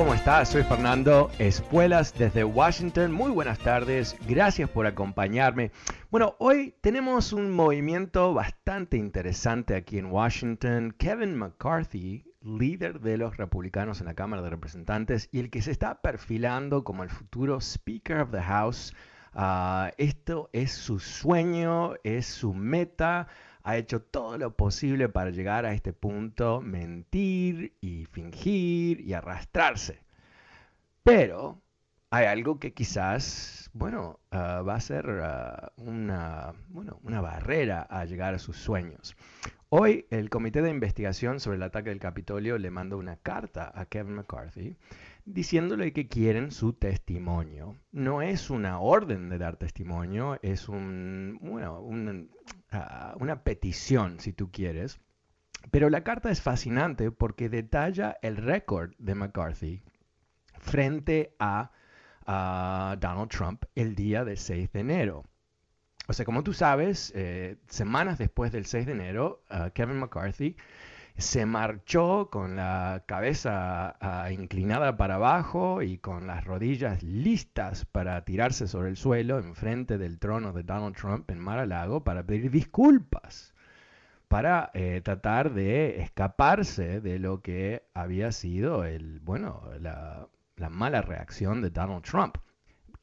¿Cómo estás? Soy Fernando Espuelas desde Washington. Muy buenas tardes, gracias por acompañarme. Bueno, hoy tenemos un movimiento bastante interesante aquí en Washington. Kevin McCarthy, líder de los republicanos en la Cámara de Representantes y el que se está perfilando como el futuro Speaker of the House. Ah, esto es su sueño, es su meta ha hecho todo lo posible para llegar a este punto, mentir y fingir y arrastrarse. Pero hay algo que quizás, bueno, ah, va a ser ah, una, bueno, una barrera a llegar a sus sueños. Hoy el Comité de Investigación sobre el ataque del Capitolio le mandó una carta a Kevin McCarthy diciéndole que quieren su testimonio. No es una orden de dar testimonio, es un, ah, una petición, si tú quieres. Pero la carta es fascinante porque detalla el récord de McCarthy frente a, Donald Trump el día del 6 de enero. O sea, como tú sabes, eh, semanas después del 6 de enero, uh, Kevin McCarthy se marchó con la cabeza uh, inclinada para abajo y con las rodillas listas para tirarse sobre el suelo enfrente del trono de Donald Trump en Mar-a-Lago para pedir disculpas, para eh, tratar de escaparse de lo que había sido el, bueno, la, la mala reacción de Donald Trump.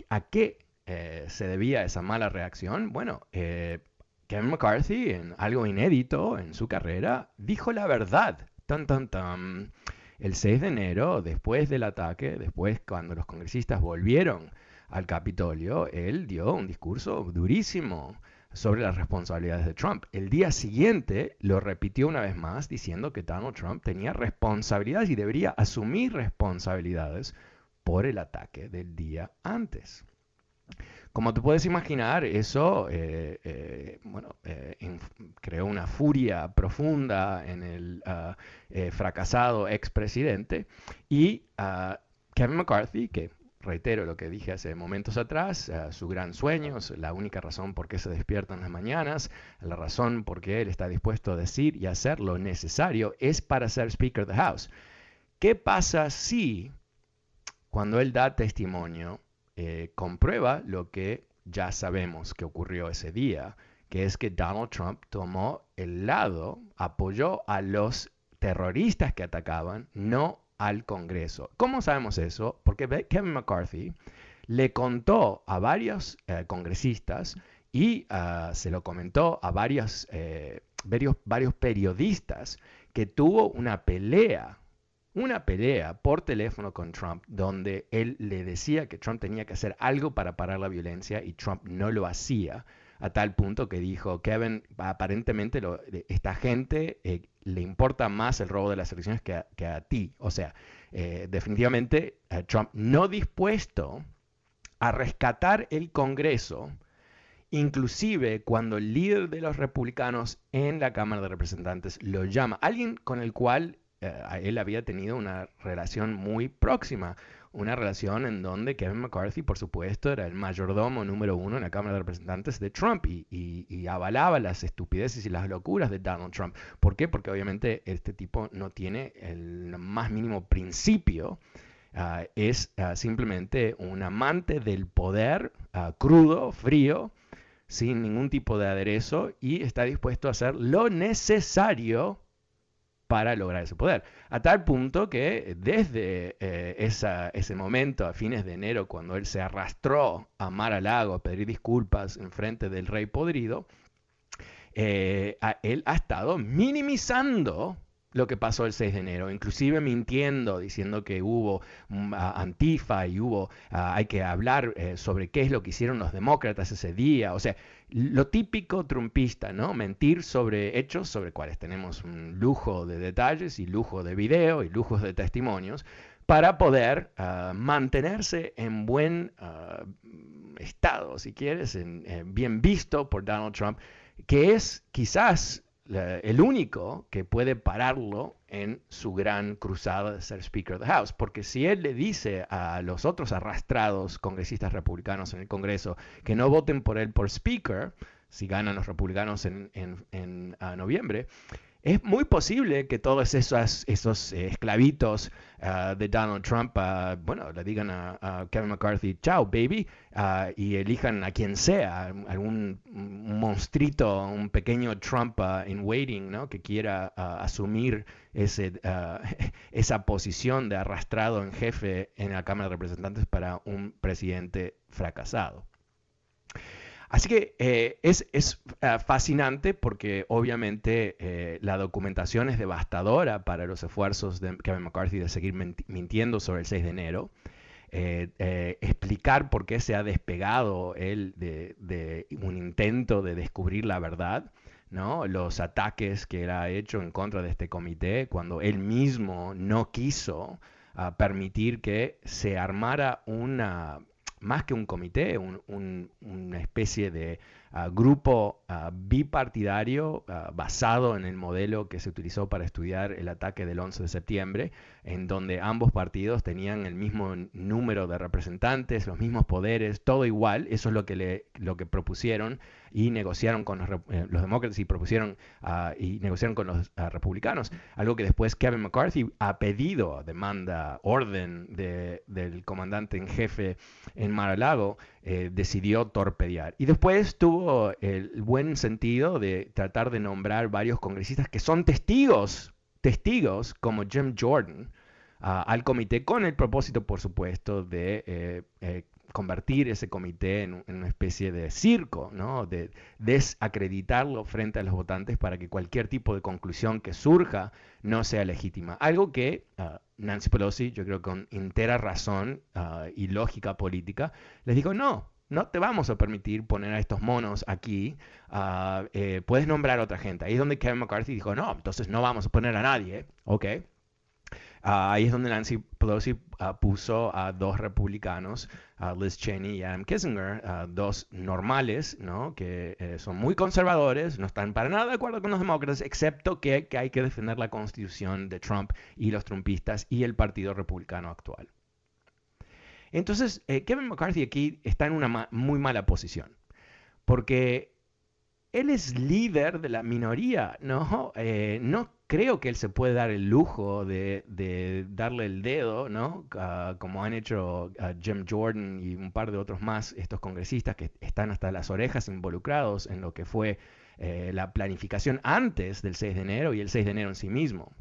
¿A qué eh, se debía esa mala reacción? Bueno, eh, Kevin McCarthy, en algo inédito en su carrera, dijo la verdad. Tan, tan, tan. El 6 de enero, después del ataque, después cuando los congresistas volvieron al Capitolio, él dio un discurso durísimo sobre las responsabilidades de Trump. El día siguiente lo repitió una vez más diciendo que Donald Trump tenía responsabilidades y debería asumir responsabilidades por el ataque del día antes. Como te puedes imaginar, eso eh, eh, bueno, eh, creó una furia profunda en el ah, fracasado expresidente y uh, Kevin McCarthy, que reitero lo que dije hace momentos atrás, su gran sueño, la única razón por qué se despierta en las mañanas, la razón por qué él está dispuesto a decir y hacer lo necesario es para ser Speaker of the House. ¿Qué pasa si cuando él da testimonio eh, comprueba lo que ya sabemos que ocurrió ese día, que es que Donald Trump tomó el lado, apoyó a los terroristas que atacaban, no al Congreso. ¿Cómo sabemos eso? Porque Kevin McCarthy le contó a varios eh, congresistas y ah, se lo comentó a eh, varios, varios periodistas que tuvo una pelea una pelea por teléfono con Trump donde él le decía que Trump tenía que hacer algo para parar la violencia y Trump no lo hacía a tal punto que dijo, Kevin, aparentemente esta gente eh, le importa más el robo de las elecciones que a, ti. O sea, eh, definitivamente eh, Trump no dispuesto a rescatar el Congreso, inclusive cuando el líder de los republicanos en la Cámara de Representantes lo llama, alguien con el cual eh, él había tenido una relación muy próxima, una relación en donde Kevin McCarthy, por supuesto, era el mayordomo número uno en la Cámara de Representantes de Trump y, avalaba las estupideces y las locuras de Donald Trump. ¿Por qué? Porque obviamente este tipo no tiene el más mínimo principio. Ah, es ah, simplemente un amante del poder ah, crudo, frío, sin ningún tipo de aderezo y está dispuesto a hacer lo necesario para lograr ese poder. A tal punto que desde eh, ese momento, a fines de enero, cuando él se arrastró a Mar a Lago a pedir disculpas en frente del rey podrido, eh, él ha estado minimizando lo que pasó el 6 de enero, inclusive mintiendo, diciendo que hubo mm, antifa y hubo, hay que hablar eh, sobre qué es lo que hicieron los demócratas ese día, o sea, lo típico trumpista, ¿no? Mentir sobre hechos sobre cuales tenemos un lujo de detalles y lujo de video y lujos de testimonios para poder ah, mantenerse en buen ah, estado, si quieres, en, bien visto por Donald Trump, que es quizás el único que puede pararlo en su gran cruzada de ser Speaker of the House. Porque si él le dice a los otros arrastrados congresistas republicanos en el Congreso que no voten por él por Speaker, si ganan los republicanos en, en, noviembre, es muy posible que todos esos, esos eh, esclavitos ah, de Donald Trump, ah, bueno, le digan a, Kevin McCarthy, chao, baby, ah, y elijan a quien sea, algún monstruito, un pequeño Trump in waiting, ¿no? Que quiera asumir ese, esa posición de arrastrado en jefe en la Cámara de Representantes para un presidente fracasado. Así que eh, es, eh, fascinante porque obviamente eh, la documentación es devastadora para los esfuerzos de Kevin McCarthy de seguir mintiendo sobre el 6 de enero. explicar por qué se ha despegado él de, un intento de descubrir la verdad, ¿no? los ataques que él ha hecho en contra de este comité cuando él mismo no quiso ah, permitir que se armara una más que un comité, una especie de ah, grupo ah, bipartidario ah, basado en el modelo que se utilizó para estudiar el ataque del 11 de septiembre, en donde ambos partidos tenían el mismo número de representantes, los mismos poderes, todo igual, eso es lo que, le, lo que propusieron y negociaron con los, eh, demócratas y propusieron ah, y negociaron con los ah, republicanos. Algo que después Kevin McCarthy ha pedido, demanda, orden del comandante en jefe en Mar-a-Lago, eh, decidió torpedear. Y después tuvo el buen sentido de tratar de nombrar varios congresistas que son testigos, testigos como Jim Jordan, al comité con el propósito, por supuesto, de eh, convertir ese comité en, una especie de circo, ¿no? de desacreditarlo frente a los votantes para que cualquier tipo de conclusión que surja no sea legítima. Algo que ah, Nancy Pelosi, yo creo con entera razón ah, y lógica política, les dijo, no, no te vamos a permitir poner a estos monos aquí, ah, eh, puedes nombrar a otra gente. Ahí es donde Kevin McCarthy dijo, no, entonces no vamos a poner a nadie, ¿ok? Ah, ahí es donde Nancy Pelosi ah, puso a dos republicanos, Liz Cheney y Adam Kissinger, dos normales, ¿no? que eh, son muy conservadores, no están para nada de acuerdo con los demócratas, excepto que, hay que defender la constitución de Trump y los trumpistas y el Partido Republicano actual. Entonces, eh, Kevin McCarthy aquí está en una muy mala posición, porque él es líder de la minoría, ¿no? Eh, no creo que él se puede dar el lujo de, darle el dedo, ¿no? como han hecho Jim Jordan y un par de otros más, estos congresistas que están hasta las orejas involucrados en lo que fue eh, la planificación antes del 6 de enero y el 6 de enero en sí mismo.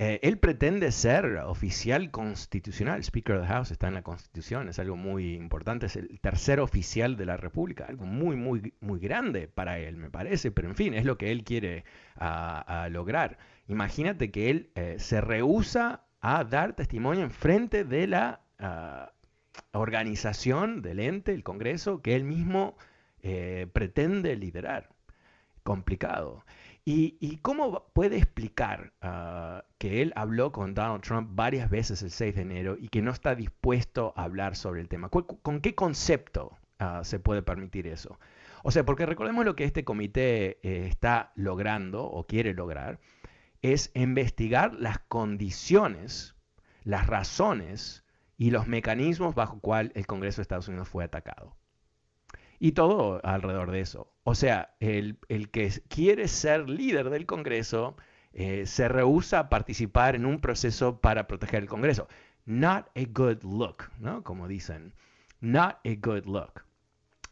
Eh, él pretende ser oficial constitucional, Speaker of the House está en la Constitución, es algo muy importante, es el tercer oficial de la República, algo muy, muy, muy grande para él, me parece, pero en fin, es lo que él quiere lograr. Imagínate que él eh, se rehúsa a dar testimonio en frente de la ah, organización del ente, el Congreso, que él mismo eh, pretende liderar. Complicado. ¿Y, cómo puede explicar ah, que él habló con Donald Trump varias veces el 6 de enero y que no está dispuesto a hablar sobre el tema? ¿Con qué concepto ah, se puede permitir eso? O sea, porque recordemos lo que este comité eh, está logrando o quiere lograr, es investigar las condiciones las razones y los mecanismos bajo cual el Congreso de Estados Unidos fue atacado. Y todo alrededor de eso. O sea, el, que quiere ser líder del Congreso eh, se rehúsa a participar en un proceso para proteger el Congreso. Not a good look, ¿no? Como dicen. Not a good look.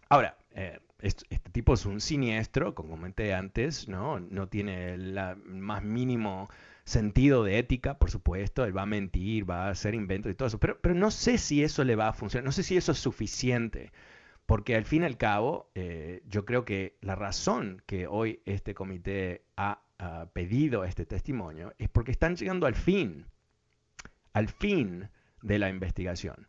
Ahora, eh, este, tipo es un siniestro, como comenté antes, ¿no? No tiene el más mínimo sentido de ética, por supuesto, él va a mentir, va a hacer inventos y todo eso, pero, pero no sé si eso le va a funcionar, no sé si eso es suficiente, porque al fin y al cabo, eh, yo creo que la razón que hoy este comité ha, pedido este testimonio es porque están llegando al fin, al fin de la investigación.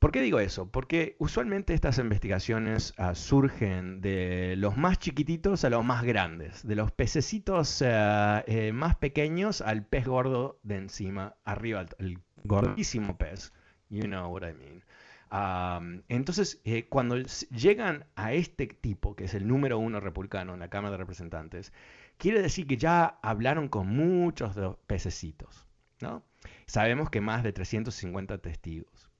¿Por qué digo eso? Porque usualmente estas investigaciones ah, surgen de los más chiquititos a los más grandes, de los pececitos ah, eh, más pequeños al pez gordo de encima, arriba, el gordísimo pez. You know what I mean. Entonces, eh, cuando llegan a este tipo, que es el número uno republicano en la Cámara de Representantes, quiere decir que ya hablaron con muchos de los pececitos. ¿no? Sabemos que más de 350 testigos.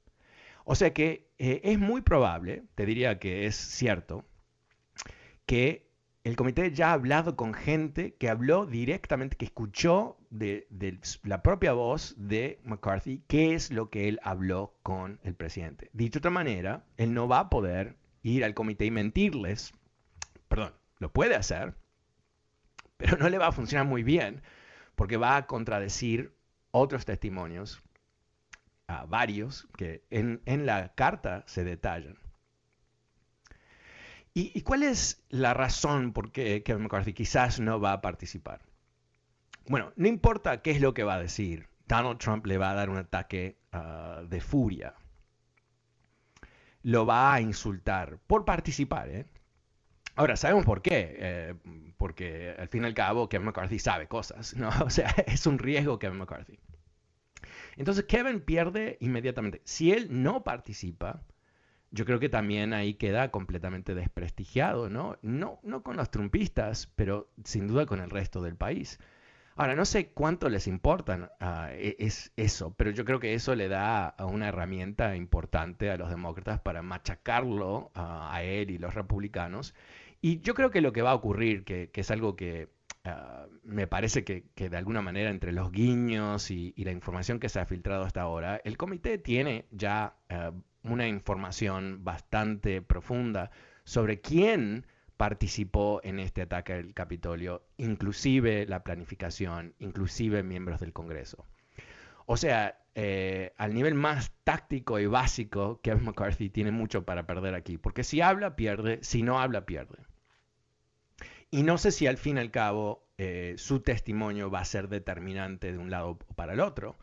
O sea que eh, es muy probable, te diría que es cierto, que el comité ya ha hablado con gente que habló directamente, que escuchó de, la propia voz de McCarthy qué es lo que él habló con el presidente. Dicho de otra manera, él no va a poder ir al comité y mentirles, perdón, lo puede hacer, pero no le va a funcionar muy bien porque va a contradecir otros testimonios a varios que en, la carta se detallan. ¿Y, cuál es la razón por qué Kevin McCarthy quizás no va a participar? Bueno, no importa qué es lo que va a decir, Donald Trump le va a dar un ataque ah, de furia. Lo va a insultar por participar. ¿eh? Ahora, sabemos por qué. Eh, porque al fin y al cabo Kevin McCarthy sabe cosas. ¿no? O sea, es un riesgo Kevin McCarthy. Entonces Kevin pierde inmediatamente. Si él no participa, yo creo que también ahí queda completamente desprestigiado, ¿no? No, no con los trumpistas, pero sin duda con el resto del país. Ahora, no sé cuánto les importa ah, e, es eso, pero yo creo que eso le da una herramienta importante a los demócratas para machacarlo a él y los republicanos. Y yo creo que lo que va a ocurrir, que es algo que Ah, me parece que, de alguna manera entre los guiños y, la información que se ha filtrado hasta ahora, el comité tiene ya ah, una información bastante profunda sobre quién participó en este ataque al Capitolio, inclusive la planificación, inclusive miembros del Congreso. O sea, eh, al nivel más táctico y básico, Kevin McCarthy tiene mucho para perder aquí, porque si habla, pierde, si no habla, pierde. Y no sé si al fin y al cabo eh, su testimonio va a ser determinante de un lado para el otro.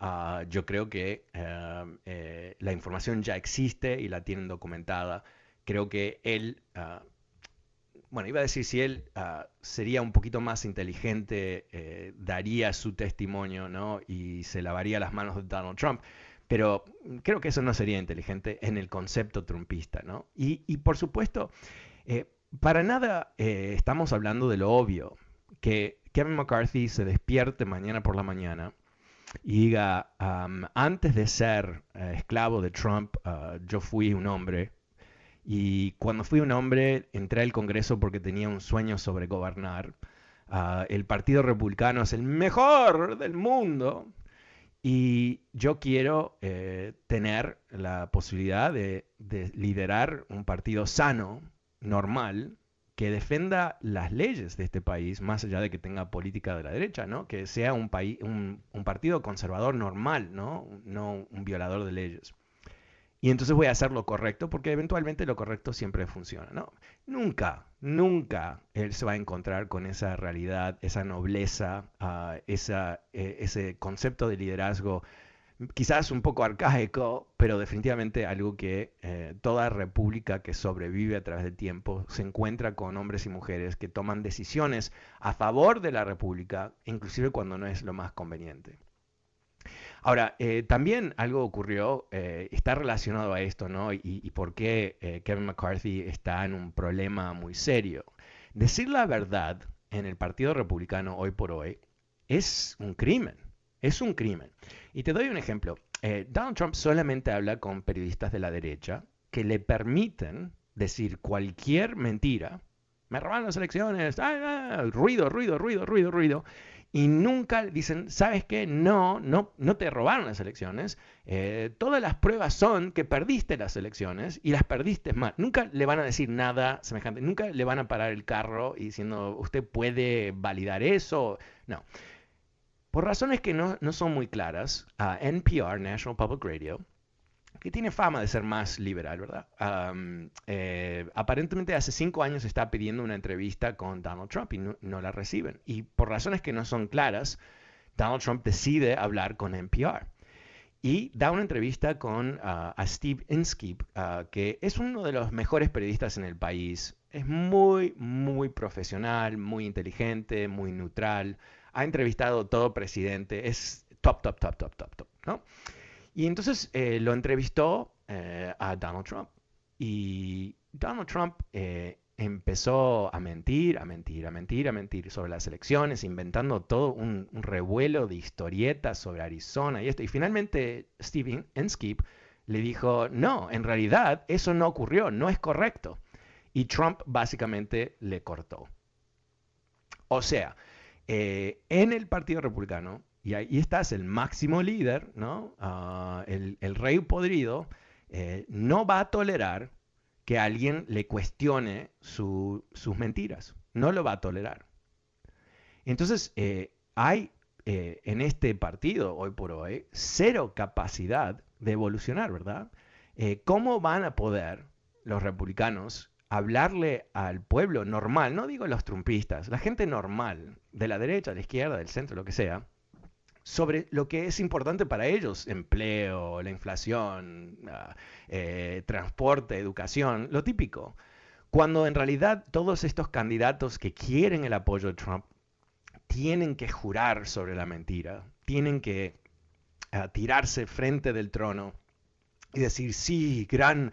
Ah, yo creo que eh, la información ya existe y la tienen documentada. Creo que él, ah, bueno, iba a decir si él ah, sería un poquito más inteligente, daría su testimonio, ¿no? Y se lavaría las manos de Donald Trump. Pero creo que eso no sería inteligente en el concepto trumpista, ¿no? Y, y por supuesto, para nada eh, estamos hablando de lo obvio, que Kevin McCarthy se despierte mañana por la mañana y diga, antes de ser eh, esclavo de Trump, ah, yo fui un hombre. Y cuando fui un hombre, entré al Congreso porque tenía un sueño sobre gobernar. Ah, el Partido Republicano es el mejor del mundo. Y yo quiero eh, tener la posibilidad de liderar un partido sano, normal que defenda las leyes de este país, más allá de que tenga política de la derecha, ¿no? Que sea un, país, un, partido conservador normal, ¿no? No un violador de leyes. Y entonces voy a hacer lo correcto, porque eventualmente lo correcto siempre funciona, ¿no? Nunca, nunca él se va a encontrar con esa realidad, esa nobleza, ah, esa, eh, ese concepto de liderazgo quizás un poco arcaico, pero definitivamente algo que eh, toda república que sobrevive a través del tiempo se encuentra con hombres y mujeres que toman decisiones a favor de la república, inclusive cuando no es lo más conveniente. Ahora, eh, también algo ocurrió, eh, está relacionado a esto, ¿no? Y, y por qué Kevin McCarthy está en un problema muy serio. Decir la verdad en el Partido Republicano hoy por hoy es un crimen Es un crimen. Y te doy un ejemplo. Eh, Donald Trump solamente habla con periodistas de la derecha que le permiten decir cualquier mentira. Me robaron las elecciones, ruido, ruido, ruido, ruido, ruido. Y nunca dicen, ¿sabes qué? No, no, no te robaron las elecciones. Eh, todas las pruebas son que perdiste las elecciones y las perdiste mal. Nunca le van a decir nada semejante. Nunca le van a parar el carro diciendo, usted puede validar eso. No. Por razones que no, son muy claras, NPR, National Public Radio, que tiene fama de ser más liberal, ¿verdad? Eh, aparentemente hace cinco años está pidiendo una entrevista con Donald Trump y no, la reciben. Y por razones que no son claras, Donald Trump decide hablar con NPR. Y da una entrevista con ah, a Steve Inskeep, ah, que es uno de los mejores periodistas en el país. Es muy, muy profesional, muy inteligente, muy neutral ha entrevistado todo presidente, es top, top, top, top, top, top, ¿no? Y entonces eh, lo entrevistó eh, a Donald Trump. Y Donald Trump eh, empezó a mentir, a mentir, a mentir, a mentir sobre las elecciones, inventando todo un, revuelo de historietas sobre Arizona y esto. Y finalmente Steve Inskeep le dijo, no, en realidad eso no ocurrió, no es correcto. Y Trump básicamente le cortó. O sea, eh, en el Partido Republicano, y ahí estás, el máximo líder, ¿no? Ah, el, rey podrido, eh, no va a tolerar que alguien le cuestione sus mentiras. No lo va a tolerar. Entonces, eh, hay en este partido, hoy por hoy, cero capacidad de evolucionar, ¿verdad? ¿Cómo van a poder los republicanos hablarle al pueblo normal, no digo los trumpistas, la gente normal, de la derecha, de la izquierda, del centro, lo que sea, sobre lo que es importante para ellos, empleo, la inflación, eh, transporte, educación, lo típico. Cuando en realidad todos estos candidatos que quieren el apoyo de Trump tienen que jurar sobre la mentira, tienen que ah, tirarse frente del trono y decir, sí, gran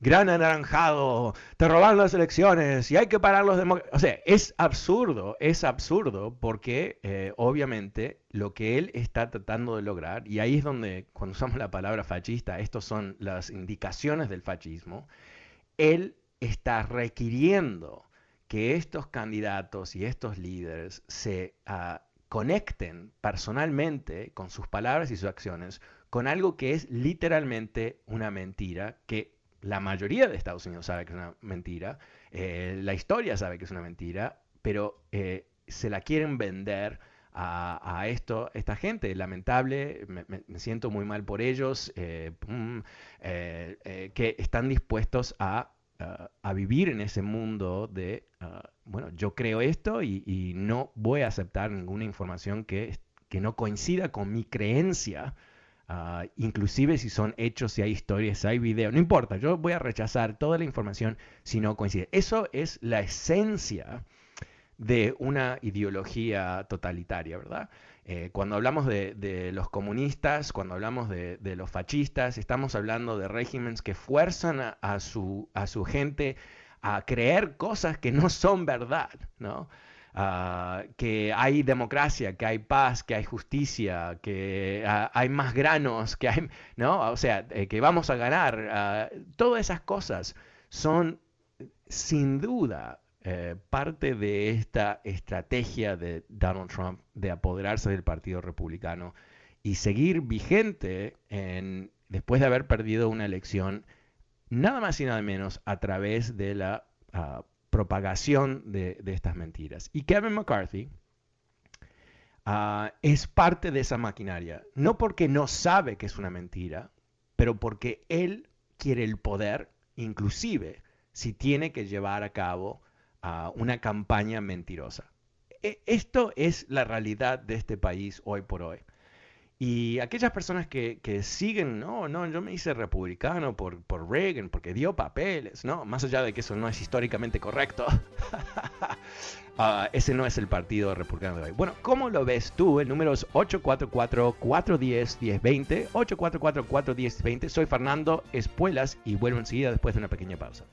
gran anaranjado, te roban las elecciones y hay que parar los demócratas. O sea, es absurdo, es absurdo porque eh, obviamente lo que él está tratando de lograr, y ahí es donde cuando usamos la palabra fascista, estas son las indicaciones del fascismo, él está requiriendo que estos candidatos y estos líderes se ah, conecten personalmente con sus palabras y sus acciones con algo que es literalmente una mentira que la mayoría de Estados Unidos sabe que es una mentira, eh, la historia sabe que es una mentira, pero eh, se la quieren vender a, esta gente. Lamentable, me, siento muy mal por ellos, eh, que están dispuestos a, vivir en ese mundo de, bueno, yo creo esto y, no voy a aceptar ninguna información que no coincida con mi creencia Ah, inclusive si son hechos, si hay historias, si hay videos, no importa, yo voy a rechazar toda la información si no coincide. Eso es la esencia de una ideología totalitaria, ¿verdad? Eh, cuando hablamos de, los comunistas, cuando hablamos de, los fascistas, estamos hablando de regímenes que fuerzan a, su, a su gente a creer cosas que no son verdad, ¿no? Ah, que hay democracia, que hay paz, que hay justicia, que ah, hay más granos, que hay, ¿no? O sea, eh, que vamos a ganar. Ah, todas esas cosas son sin duda eh, parte de esta estrategia de Donald Trump de apoderarse del Partido Republicano y seguir vigente en, después de haber perdido una elección, nada más y nada menos a través de la propagación de, estas mentiras. Y Kevin McCarthy ah, es parte de esa maquinaria, no porque no sabe que es una mentira, pero porque él quiere el poder, inclusive si tiene que llevar a cabo ah, una campaña mentirosa. E, esto es la realidad de este país hoy por hoy. Y aquellas personas que, siguen, no, no, yo me hice republicano por, por Reagan, porque dio papeles, ¿no? Más allá de que eso no es históricamente correcto, ah, ese no es el partido republicano de hoy. Bueno, ¿cómo lo ves tú? El número es 844-410-1020, 844-410-20. Soy Fernando Espuelas y vuelvo enseguida después de una pequeña pausa.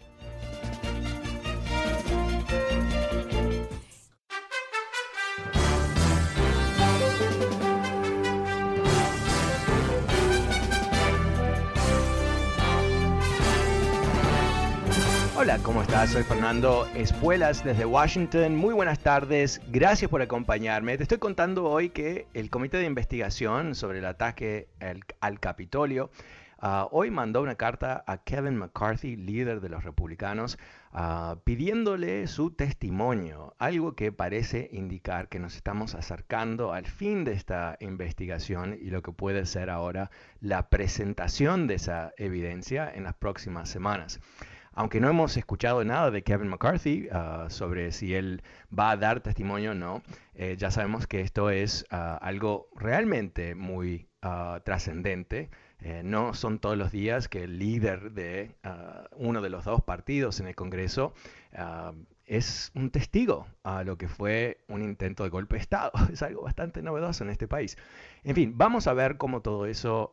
Hola, ¿cómo estás? Soy Fernando Espuelas desde Washington. Muy buenas tardes, gracias por acompañarme. Te estoy contando hoy que el Comité de Investigación sobre el ataque al, al Capitolio uh, hoy mandó una carta a Kevin McCarthy, líder de los republicanos, uh, pidiéndole su testimonio, algo que parece indicar que nos estamos acercando al fin de esta investigación y lo que puede ser ahora la presentación de esa evidencia en las próximas semanas aunque no hemos escuchado nada de Kevin McCarthy uh, sobre si él va a dar testimonio o no, eh, ya sabemos que esto es uh, algo realmente muy uh, trascendente. Eh, no son todos los días que el líder de uno de los dos partidos en el Congreso es un testigo a lo que fue un intento de golpe de Estado. Es algo bastante novedoso en este país. En fin, vamos a ver cómo todo eso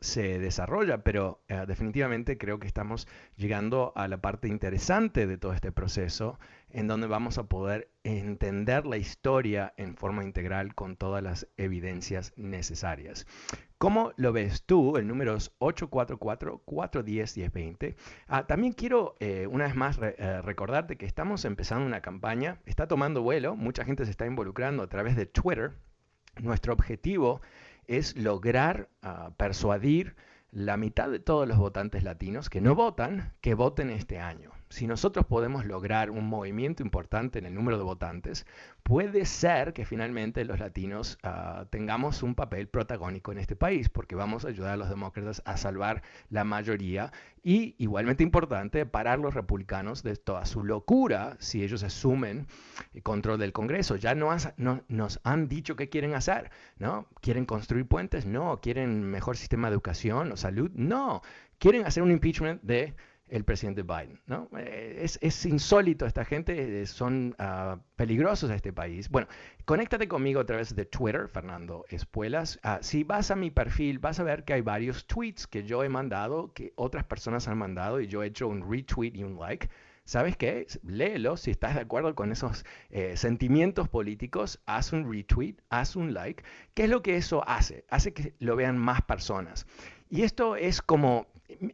se desarrolla, pero eh, definitivamente creo que estamos llegando a la parte interesante de todo este proceso, en donde vamos a poder entender la historia en forma integral con todas las evidencias necesarias. ¿Cómo lo ves tú? El número es 844-410-1020. Ah, también quiero eh, una vez más eh, recordarte que estamos empezando una campaña, está tomando vuelo, mucha gente se está involucrando a través de Twitter. Nuestro objetivo es lograr uh, persuadir la mitad de todos los votantes latinos que no votan, que voten este año si nosotros podemos lograr un movimiento importante en el número de votantes, puede ser que finalmente los latinos uh, tengamos un papel protagónico en este país, porque vamos a ayudar a los demócratas a salvar la mayoría y, igualmente importante, parar los republicanos de toda su locura si ellos asumen el control del Congreso. Ya no nos han dicho qué quieren hacer, ¿no? ¿Quieren construir puentes? No. ¿Quieren mejor sistema de educación o salud? No. Quieren hacer un impeachment de el presidente Biden. ¿no? Eh, es, insólito esta gente, eh, son uh, peligrosos a este país. Bueno, conéctate conmigo a través de Twitter, Fernando Espuelas. Uh, si vas a mi perfil, vas a ver que hay varios tweets que yo he mandado, que otras personas han mandado y yo he hecho un retweet y un like. ¿Sabes qué? Léelo, si estás de acuerdo con esos eh, sentimientos políticos, haz un retweet, haz un like. ¿Qué es lo que eso hace? Hace que lo vean más personas. Y esto es como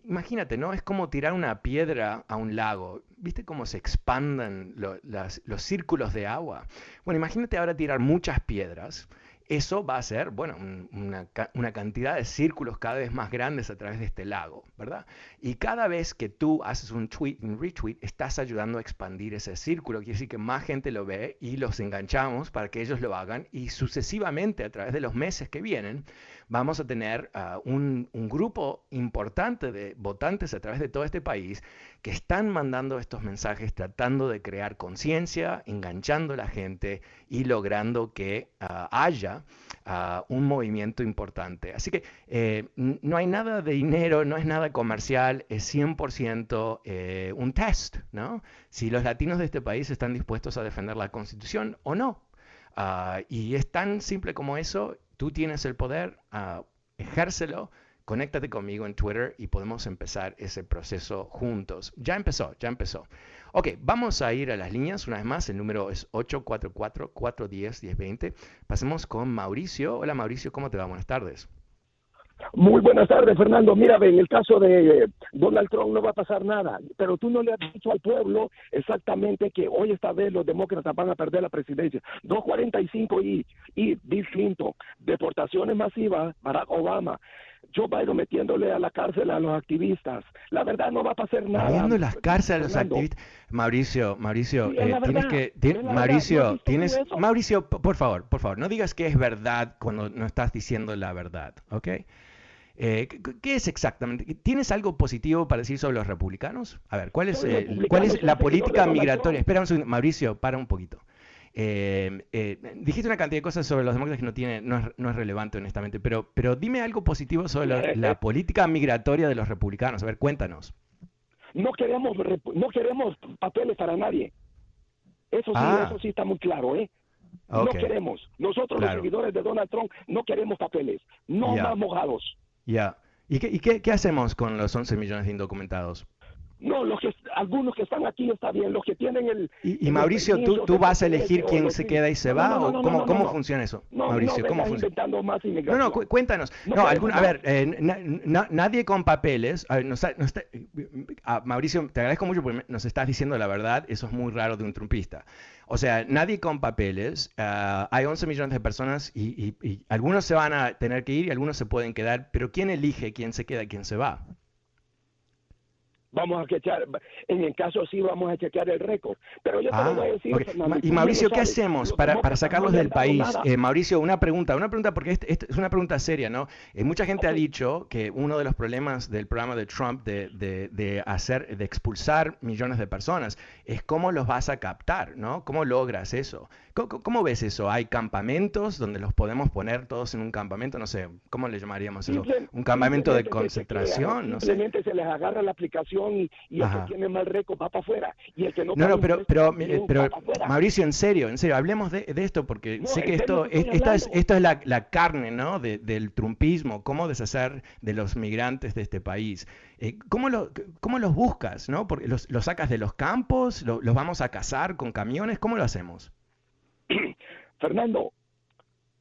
imagínate, ¿no? Es como tirar una piedra a un lago. ¿Viste cómo se expanden los círculos de agua? Bueno, imagínate ahora tirar muchas piedras eso va a ser, bueno, una, una, cantidad de círculos cada vez más grandes a través de este lago, ¿verdad? Y cada vez que tú haces un tweet, un retweet, estás ayudando a expandir ese círculo. Quiere decir que más gente lo ve y los enganchamos para que ellos lo hagan y sucesivamente a través de los meses que vienen vamos a tener uh, un, un grupo importante de votantes a través de todo este país que están mandando estos mensajes tratando de crear conciencia, enganchando a la gente y logrando que uh, haya uh, un movimiento importante. Así que eh, no hay nada de dinero, no es nada comercial, es 100% eh, un test, ¿no? Si los latinos de este país están dispuestos a defender la constitución o no. Y es tan simple como eso, tú tienes el poder, ejércelo conéctate conmigo en Twitter y podemos empezar ese proceso juntos. Ya empezó, ya empezó. Ok, vamos a ir a las líneas una vez más. El número es 844-410-1020. Pasemos con Mauricio. Hola Mauricio, ¿cómo te va? Buenas tardes. Muy buenas tardes, Fernando. Mira, en el caso de eh, Donald Trump no va a pasar nada, pero tú no le has dicho al pueblo exactamente que hoy esta vez los demócratas van a perder la presidencia. 245 y, y Bill Clinton, deportaciones masivas, Barack Obama, Joe Biden metiéndole a la cárcel a los activistas. La verdad no va a pasar nada. Metiendo las cárceles a los activistas. Mauricio, Mauricio, eh, tienes que, Mauricio, tienes, Mauricio, por favor, por favor, no digas que es verdad cuando no estás diciendo la verdad, ¿ok? Eh, ¿Qué es exactamente? ¿Tienes algo positivo para decir sobre los republicanos? A ver, ¿cuál es, eh, ¿cuál es la política migratoria? Espera un segundo, Mauricio, para un poquito. Eh, eh, dijiste una cantidad de cosas sobre los demócratas que no, tiene, no, es, relevante, honestamente, pero, pero dime algo positivo sobre la, política migratoria de los republicanos. A ver, cuéntanos. No queremos, no queremos papeles para nadie. Eso sí, ah. eso sí está muy claro, ¿eh? No queremos. Nosotros, los seguidores de Donald Trump, no queremos papeles. No más mojados. Ya. ¿Y, qué, y qué, qué, hacemos con los 11 millones de indocumentados? No, los que, algunos que están aquí está bien, los que tienen el... Y, Mauricio, ¿tú, tú vas a elegir quién se queda y se va? ¿O cómo, cómo funciona eso? Mauricio, ¿cómo funciona? no, no, cuéntanos. No, a ver, eh, nadie con papeles... Mauricio, te agradezco mucho porque nos estás diciendo la verdad, eso es muy raro de un trumpista. O sea, nadie con papeles, ah, hay 11 millones de personas y, y algunos se van a tener que ir y algunos se pueden quedar, pero ¿quién elige quién se queda y quién se va? Vamos a chequear, en el caso sí vamos a chequear el récord. Pero yo te lo voy a decir, ah, y Mauricio, ¿qué hacemos para, para sacarlos del país? Eh, Mauricio, una pregunta, una pregunta porque este, este es una pregunta seria, ¿no? Eh, mucha gente ha dicho que uno de los problemas del programa de Trump de, de, de, hacer, de expulsar millones de personas es cómo los vas a captar, ¿no? ¿Cómo logras eso? ¿Cómo, ves eso? ¿Hay campamentos donde los podemos poner todos en un campamento? No sé, ¿cómo le llamaríamos eso? ¿Un campamento de concentración? No simplemente se les agarra la aplicación y, el que tiene mal récord va para afuera. Y el que no, no, no pero, pero, pero Mauricio, en serio, en serio, hablemos de, esto porque sé que esto, es, esta es, esto es la, la carne ¿no? del trumpismo, cómo deshacer de los migrantes de este país. Eh, ¿cómo, lo, ¿Cómo los buscas? ¿no? Porque los, los sacas de los campos? ¿Los vamos a cazar con camiones? ¿Cómo lo hacemos? Fernando,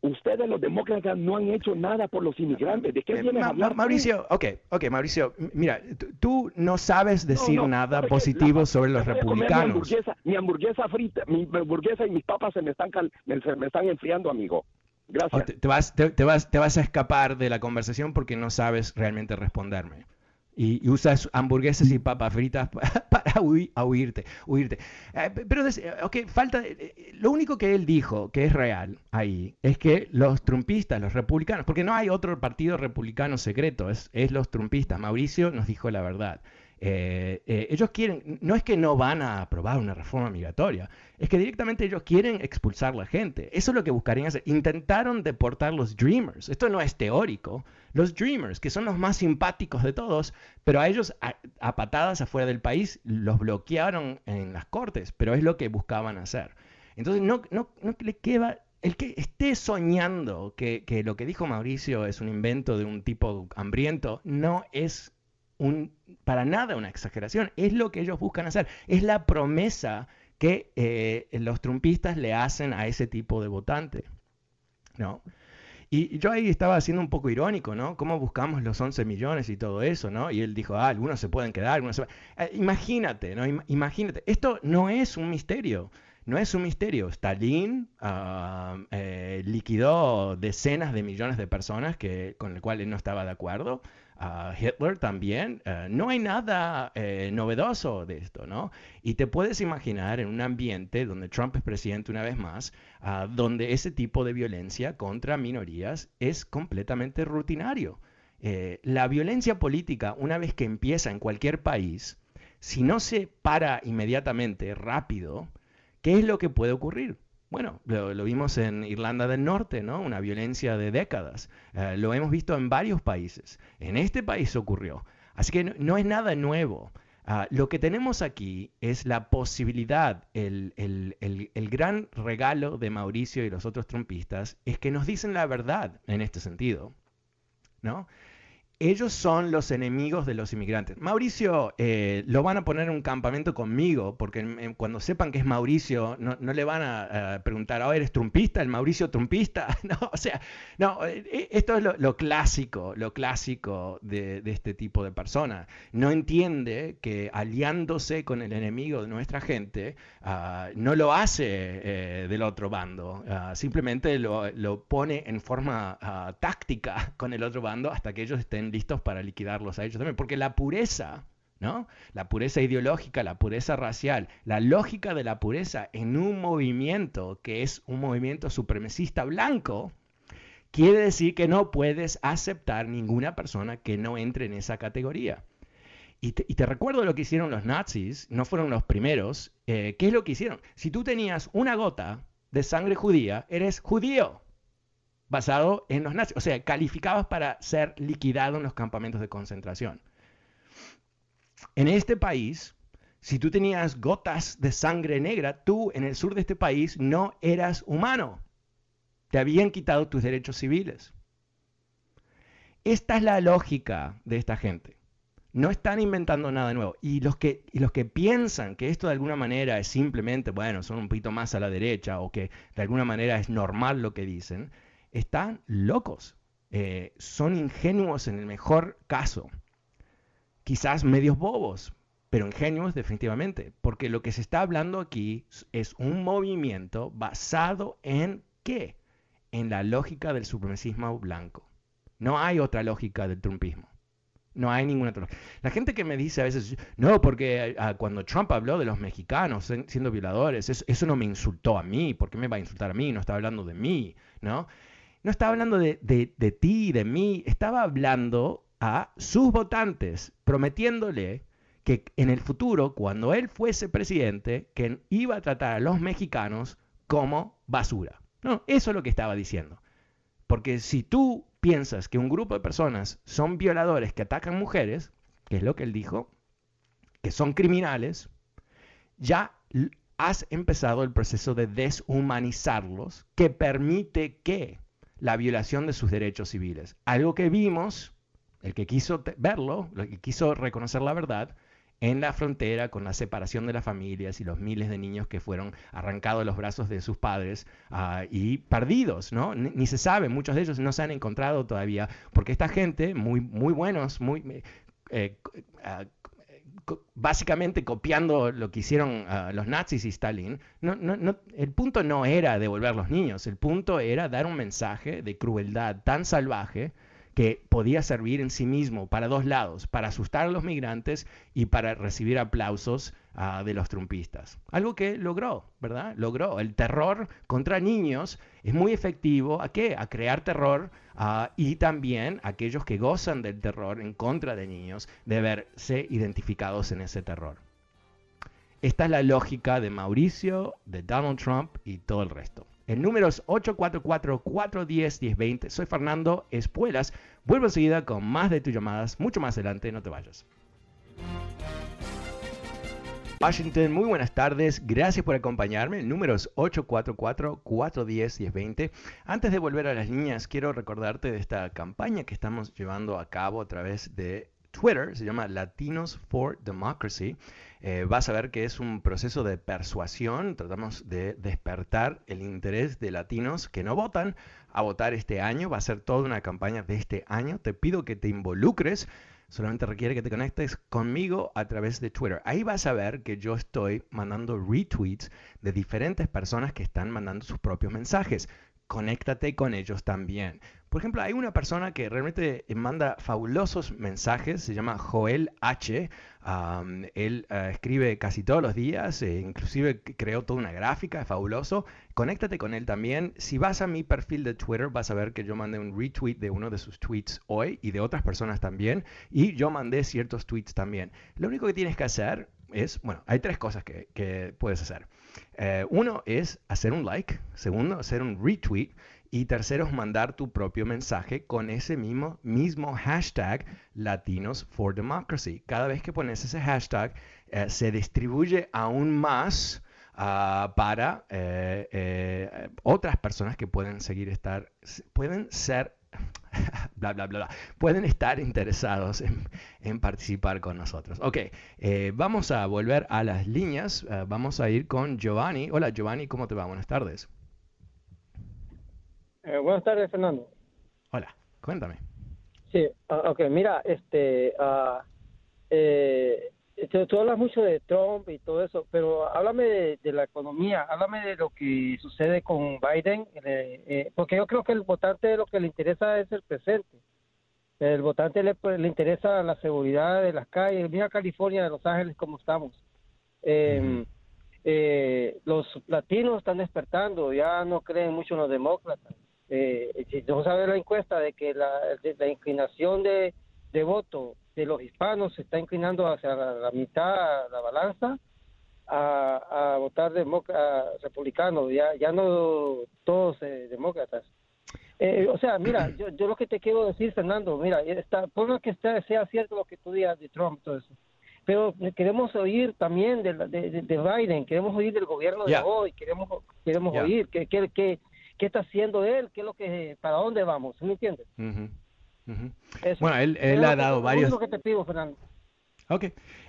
ustedes los demócratas no han hecho nada por los inmigrantes. ¿De qué eh, vienes a hablar? Mauricio, ok, ok, Mauricio, mira, tú no sabes decir nada positivo sobre los republicanos. Mi hamburguesa, frita, mi hamburguesa y mis papas se me están, se me están enfriando, amigo. Gracias. te, vas, te, vas, te vas a escapar de la conversación porque no sabes realmente responderme y, usas hamburguesas y papas fritas para huirte. huirte. Eh, pero, ok, falta. Eh, lo único que él dijo que es real ahí es que los trumpistas, los republicanos, porque no hay otro partido republicano secreto, es, es los trumpistas. Mauricio nos dijo la verdad. Eh, eh, ellos quieren, no es que no van a aprobar una reforma migratoria, es que directamente ellos quieren expulsar a la gente. Eso es lo que buscarían hacer. Intentaron deportar los Dreamers. Esto no es teórico. Los Dreamers, que son los más simpáticos de todos, pero a ellos a, patadas afuera del país los bloquearon en las cortes, pero es lo que buscaban hacer. Entonces no, no, no le queda el que esté soñando que, que, lo que dijo Mauricio es un invento de un tipo hambriento, no es un, para nada una exageración, es lo que ellos buscan hacer, es la promesa que eh, los trumpistas le hacen a ese tipo de votante. ¿no? Y yo ahí estaba siendo un poco irónico, ¿no? ¿Cómo buscamos los 11 millones y todo eso, ¿no? Y él dijo, ah, algunos se pueden quedar, algunos se eh, imagínate, ¿no? imagínate, esto no es un misterio, no es un misterio. Stalin ah, eh, liquidó decenas de millones de personas que, con el cual él no estaba de acuerdo. Hitler también. Eh, no hay nada eh, novedoso de esto, ¿no? Y te puedes imaginar en un ambiente donde Trump es presidente una vez más, ah, donde ese tipo de violencia contra minorías es completamente rutinario. Eh, la violencia política, una vez que empieza en cualquier país, si no se para inmediatamente, rápido, ¿qué es lo que puede ocurrir? Bueno, lo, vimos en Irlanda del Norte, ¿no? Una violencia de décadas. Eh, lo hemos visto en varios países. En este país ocurrió. Así que no, es nada nuevo. Ah, lo que tenemos aquí es la posibilidad, el, el, gran regalo de Mauricio y los otros trumpistas es que nos dicen la verdad en este sentido. ¿no? Ellos son los enemigos de los inmigrantes. Mauricio eh, lo van a poner en un campamento conmigo, porque cuando sepan que es Mauricio, no, le van a, preguntar, oh, ¿eres trumpista? ¿El Mauricio trumpista? no, o sea, no, eh, eh, esto es lo, clásico, lo clásico de, este tipo de persona. No entiende que aliándose con el enemigo de nuestra gente, ah, no lo hace del otro bando, ah, simplemente lo, lo, pone en forma ah, táctica con el otro bando hasta que ellos estén listos para liquidarlos a ellos también. Porque la pureza, ¿no? La pureza ideológica, la pureza racial, la lógica de la pureza en un movimiento que es un movimiento supremacista blanco, quiere decir que no puedes aceptar ninguna persona que no entre en esa categoría. Y te, recuerdo lo que hicieron los nazis, no fueron los primeros. Eh, ¿Qué es lo que hicieron? Si tú tenías una gota de sangre judía, eres judío basado en los nazis. O sea, calificabas para ser liquidado en los campamentos de concentración. En este país, si tú tenías gotas de sangre negra, tú en el sur de este país no eras humano. Te habían quitado tus derechos civiles. Esta es la lógica de esta gente. No están inventando nada nuevo. Y los, que, y los que piensan que esto de alguna manera es simplemente, bueno, son un poquito más a la derecha o que de alguna manera es normal lo que dicen, están locos. Eh, son ingenuos en el mejor caso. Quizás medios bobos, pero ingenuos definitivamente. Porque lo que se está hablando aquí es un movimiento basado en qué? En la lógica del supremacismo blanco. No hay otra lógica del trumpismo. No hay ninguna otra. La gente que me dice a veces, no, porque ah, cuando Trump habló de los mexicanos siendo violadores, eso, no me insultó a mí, ¿por qué me va a insultar a mí? No está hablando de mí, ¿no? No estaba hablando de, de, de ti, de mí, estaba hablando a sus votantes, prometiéndole que en el futuro, cuando él fuese presidente, que iba a tratar a los mexicanos como basura. No, eso es lo que estaba diciendo. Porque si tú piensas que un grupo de personas son violadores que atacan mujeres, que es lo que él dijo, que son criminales, ya has empezado el proceso de deshumanizarlos que permite que la violación de sus derechos civiles, algo que vimos, el que quiso verlo, el que quiso reconocer la verdad, en la frontera con la separación de las familias y los miles de niños que fueron arrancados de los brazos de sus padres ah, y perdidos, ¿no? Ni, se sabe, muchos de ellos no se han encontrado todavía, porque esta gente, muy, muy buenos, muy... Eh, ah, básicamente copiando lo que hicieron ah, los nazis y Stalin, no, no, el punto no era devolver los niños, el punto era dar un mensaje de crueldad tan salvaje que podía servir en sí mismo para dos lados, para asustar a los migrantes y para recibir aplausos ah, de los trumpistas. Algo que logró, ¿verdad? Logró. El terror contra niños es muy efectivo. ¿A qué? A crear terror ah, y también aquellos que gozan del terror en contra de niños de verse identificados en ese terror. Esta es la lógica de Mauricio, de Donald Trump y todo el resto. El número es 844-410-1020. Soy Fernando Espuelas. Vuelvo enseguida con más de tus llamadas, mucho más adelante, no te vayas. Washington, muy buenas tardes, gracias por acompañarme. El número es 844-410-1020. Antes de volver a las líneas, quiero recordarte de esta campaña que estamos llevando a cabo a través de Twitter, se llama Latinos for Democracy. Eh, vas a ver que es un proceso de persuasión, tratamos de despertar el interés de latinos que no votan a votar este año, va a ser toda una campaña de este año, te pido que te involucres, solamente requiere que te conectes conmigo a través de Twitter. Ahí vas a ver que yo estoy mandando retweets de diferentes personas que están mandando sus propios mensajes conéctate con ellos también. Por ejemplo, hay una persona que realmente manda fabulosos mensajes, se llama Joel H. él eh, escribe casi todos los días, e inclusive creó toda una gráfica, es fabuloso. Conéctate con él también. Si vas a mi perfil de Twitter, vas a ver que yo mandé un retweet de uno de sus tweets hoy y de otras personas también. Y yo mandé ciertos tweets también. Lo único que tienes que hacer es, bueno, hay tres cosas que puedes hacer. Eh, uno es hacer un like, segundo, hacer un retweet y tercero es mandar tu propio mensaje con ese mismo, mismo hashtag Latinos for Democracy. Cada vez que pones ese hashtag eh, se distribuye aún más ah, para eh, otras personas que pueden seguir estar, pueden ser bla, bla, bla, pueden estar interesados en, participar con nosotros. Ok, eh, vamos a volver a las líneas. Eh, vamos a ir con Giovanni. Hola Giovanni, ¿cómo te va? Buenas tardes. Eh, buenas tardes, Fernando. Hola, cuéntame. Sí, ah, ok, mira, este, uh, tú, hablas mucho de Trump y todo eso, pero háblame de, la economía, háblame de lo que sucede con Biden, eh, eh, porque yo creo que el votante lo que le interesa es el presente. El votante le, pues, le interesa la seguridad de las calles. Mira California, de Los Ángeles, cómo estamos. Em, eh, los latinos están despertando, ya no creen mucho en los demócratas. si no sabe la encuesta de que la, la inclinación de, de voto de los hispanos se está inclinando hacia la, mitad, la balanza, a, votar republicano, ya, ya no todos eh, demócratas. Eh, o sea, mira, yo, yo lo que te quiero decir, Fernando, mira, está, por lo que sea cierto lo que tú digas de Trump, todo eso, pero queremos oír también de, de, de Biden, queremos oír del gobierno de hoy, queremos queremos oír qué, qué, qué, qué, está haciendo él, qué es lo que, para dónde vamos, ¿me entiendes? Bueno, él, él ha dado varios... que te pido, Fernando. Ok.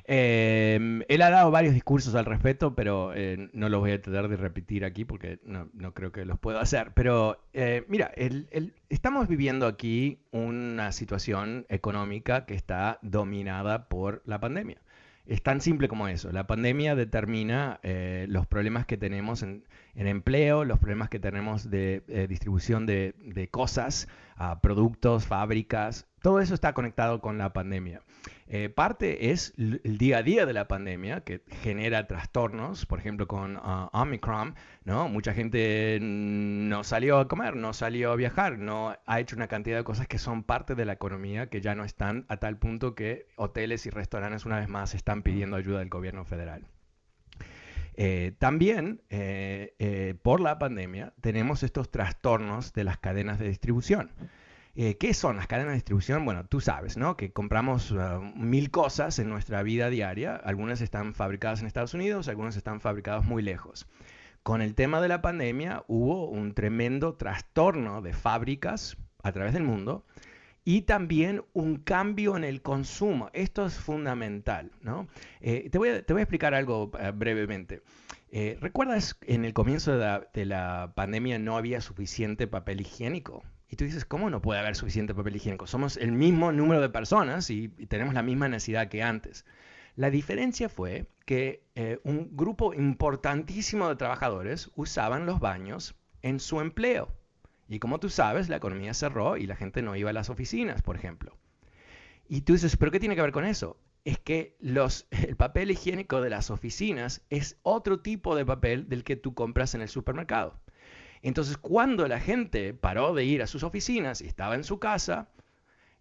Eh, él ha dado varios discursos al respecto, pero eh, no los voy a tratar de repetir aquí porque no, no creo que los pueda hacer. Pero eh, mira, el, el- estamos viviendo aquí una situación económica que está dominada por la pandemia. Es tan simple como eso. La pandemia determina eh, los problemas que tenemos en, en empleo, los problemas que tenemos de eh, distribución de, de cosas, ah, productos, fábricas. Todo eso está conectado con la pandemia. Eh, parte es el día a día de la pandemia que genera trastornos, por ejemplo con ah, Omicron, ¿no? Mucha gente no salió a comer, no salió a viajar, no ha hecho una cantidad de cosas que son parte de la economía que ya no están a tal punto que hoteles y restaurantes una vez más están pidiendo ayuda del gobierno federal. Eh, también, eh, eh, por la pandemia, tenemos estos trastornos de las cadenas de distribución. ¿Qué son las cadenas de distribución? Bueno, tú sabes, ¿no? Que compramos mil cosas en nuestra vida diaria. Algunas están fabricadas en Estados Unidos, algunas están fabricadas muy lejos. Con el tema de la pandemia hubo un tremendo trastorno de fábricas a través del mundo y también un cambio en el consumo. Esto es fundamental, ¿no? Eh, te, voy a, te voy a explicar algo eh, brevemente. Eh, ¿Recuerdas en el comienzo de la, de la pandemia no había suficiente papel higiénico? Y tú dices, ¿cómo no puede haber suficiente papel higiénico? Somos el mismo número de personas y, y tenemos la misma necesidad que antes. La diferencia fue que eh, un grupo importantísimo de trabajadores usaban los baños en su empleo. Y como tú sabes, la economía cerró y la gente no iba a las oficinas, por ejemplo. Y tú dices, ¿pero qué tiene que ver con eso? Es que los, el papel higiénico de las oficinas es otro tipo de papel del que tú compras en el supermercado. Entonces, cuando la gente paró de ir a sus oficinas y estaba en su casa,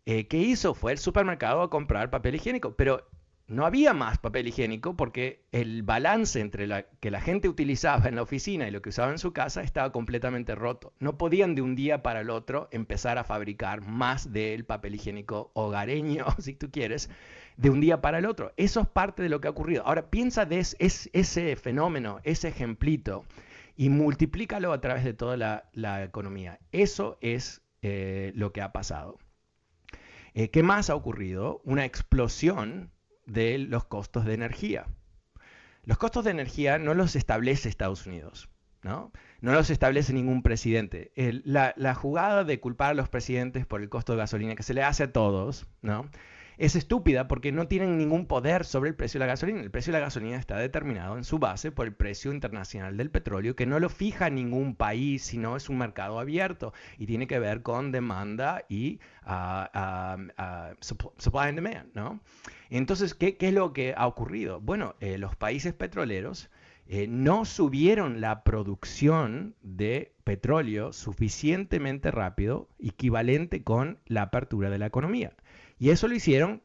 eh, ¿qué hizo? Fue al supermercado a comprar papel higiénico. Pero no había más papel higiénico porque el balance entre la que la gente utilizaba en la oficina y lo que usaba en su casa estaba completamente roto. No podían de un día para el otro empezar a fabricar más del papel higiénico hogareño, si tú quieres, de un día para el otro. Eso es parte de lo que ha ocurrido. Ahora piensa de es, es- ese fenómeno, ese ejemplito, y multiplícalo a través de toda la, la economía. Eso es eh, lo que ha pasado. Eh, ¿Qué más ha ocurrido? Una explosión de los costos de energía. Los costos de energía no los establece Estados Unidos, ¿no? No los establece ningún presidente. La, la jugada de culpar a los presidentes por el costo de gasolina que se le hace a todos, ¿no? Es estúpida porque no tienen ningún poder sobre el precio de la gasolina. El precio de la gasolina está determinado en su base por el precio internacional del petróleo, que no lo fija ningún país, sino es un mercado abierto y tiene que ver con demanda y supp- supply and demand, ¿no? Entonces, ¿qué, qué es lo que ha ocurrido? Bueno, eh, los países petroleros eh, no subieron la producción de petróleo suficientemente rápido, equivalente con la apertura de la economía. Y eso lo hicieron,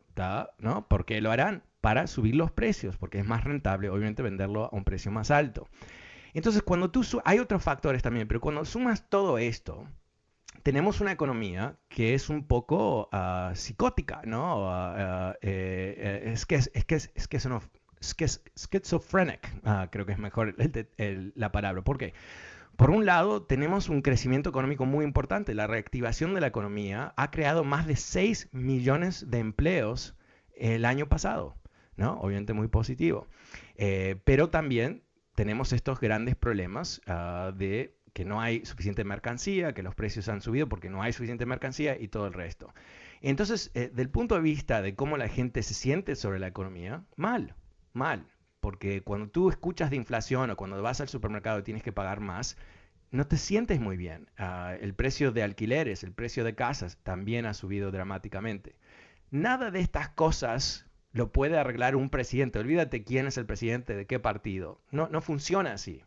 ¿no? ¿Por qué lo harán? Para subir los precios, porque es más rentable, obviamente, venderlo a un precio más alto. Entonces, cuando tú... Hay otros factores también, pero cuando sumas todo esto, tenemos una economía que es un poco ah, psicótica, ¿no? Ah, ah, eh, eh, es que es, es que es, es que es es schizophrenic, creo que es mejor el- el- la palabra. ¿Por qué? Por un lado, tenemos un crecimiento económico muy importante. La reactivación de la economía ha creado más de 6 millones de empleos el año pasado, ¿no? Obviamente muy positivo. Eh, pero también tenemos estos grandes problemas ah, de que no hay suficiente mercancía, que los precios han subido porque no hay suficiente mercancía y todo el resto. Entonces, eh, del punto de vista de cómo la gente se siente sobre la economía, mal, mal. Porque cuando tú escuchas de inflación o cuando vas al supermercado y tienes que pagar más, no te sientes muy bien. Ah, el precio de alquileres, el precio de casas también ha subido dramáticamente. Nada de estas cosas lo puede arreglar un presidente. Olvídate quién es el presidente, de qué partido. No, no funciona así.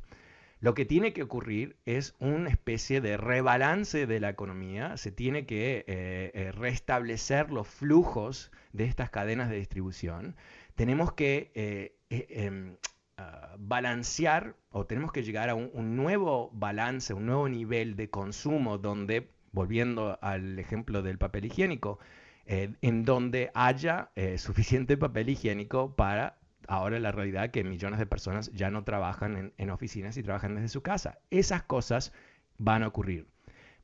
Lo que tiene que ocurrir es una especie de rebalance de la economía. Se tiene que eh, eh, restablecer los flujos de estas cadenas de distribución. Tenemos que eh, eh, em, ah, balancear o tenemos que llegar a un, nuevo balance, un nuevo nivel de consumo donde, volviendo al ejemplo del papel higiénico, eh, en donde haya eh, suficiente papel higiénico para ahora la realidad que millones de personas ya no trabajan en oficinas y trabajan desde su casa. Esas cosas van a ocurrir.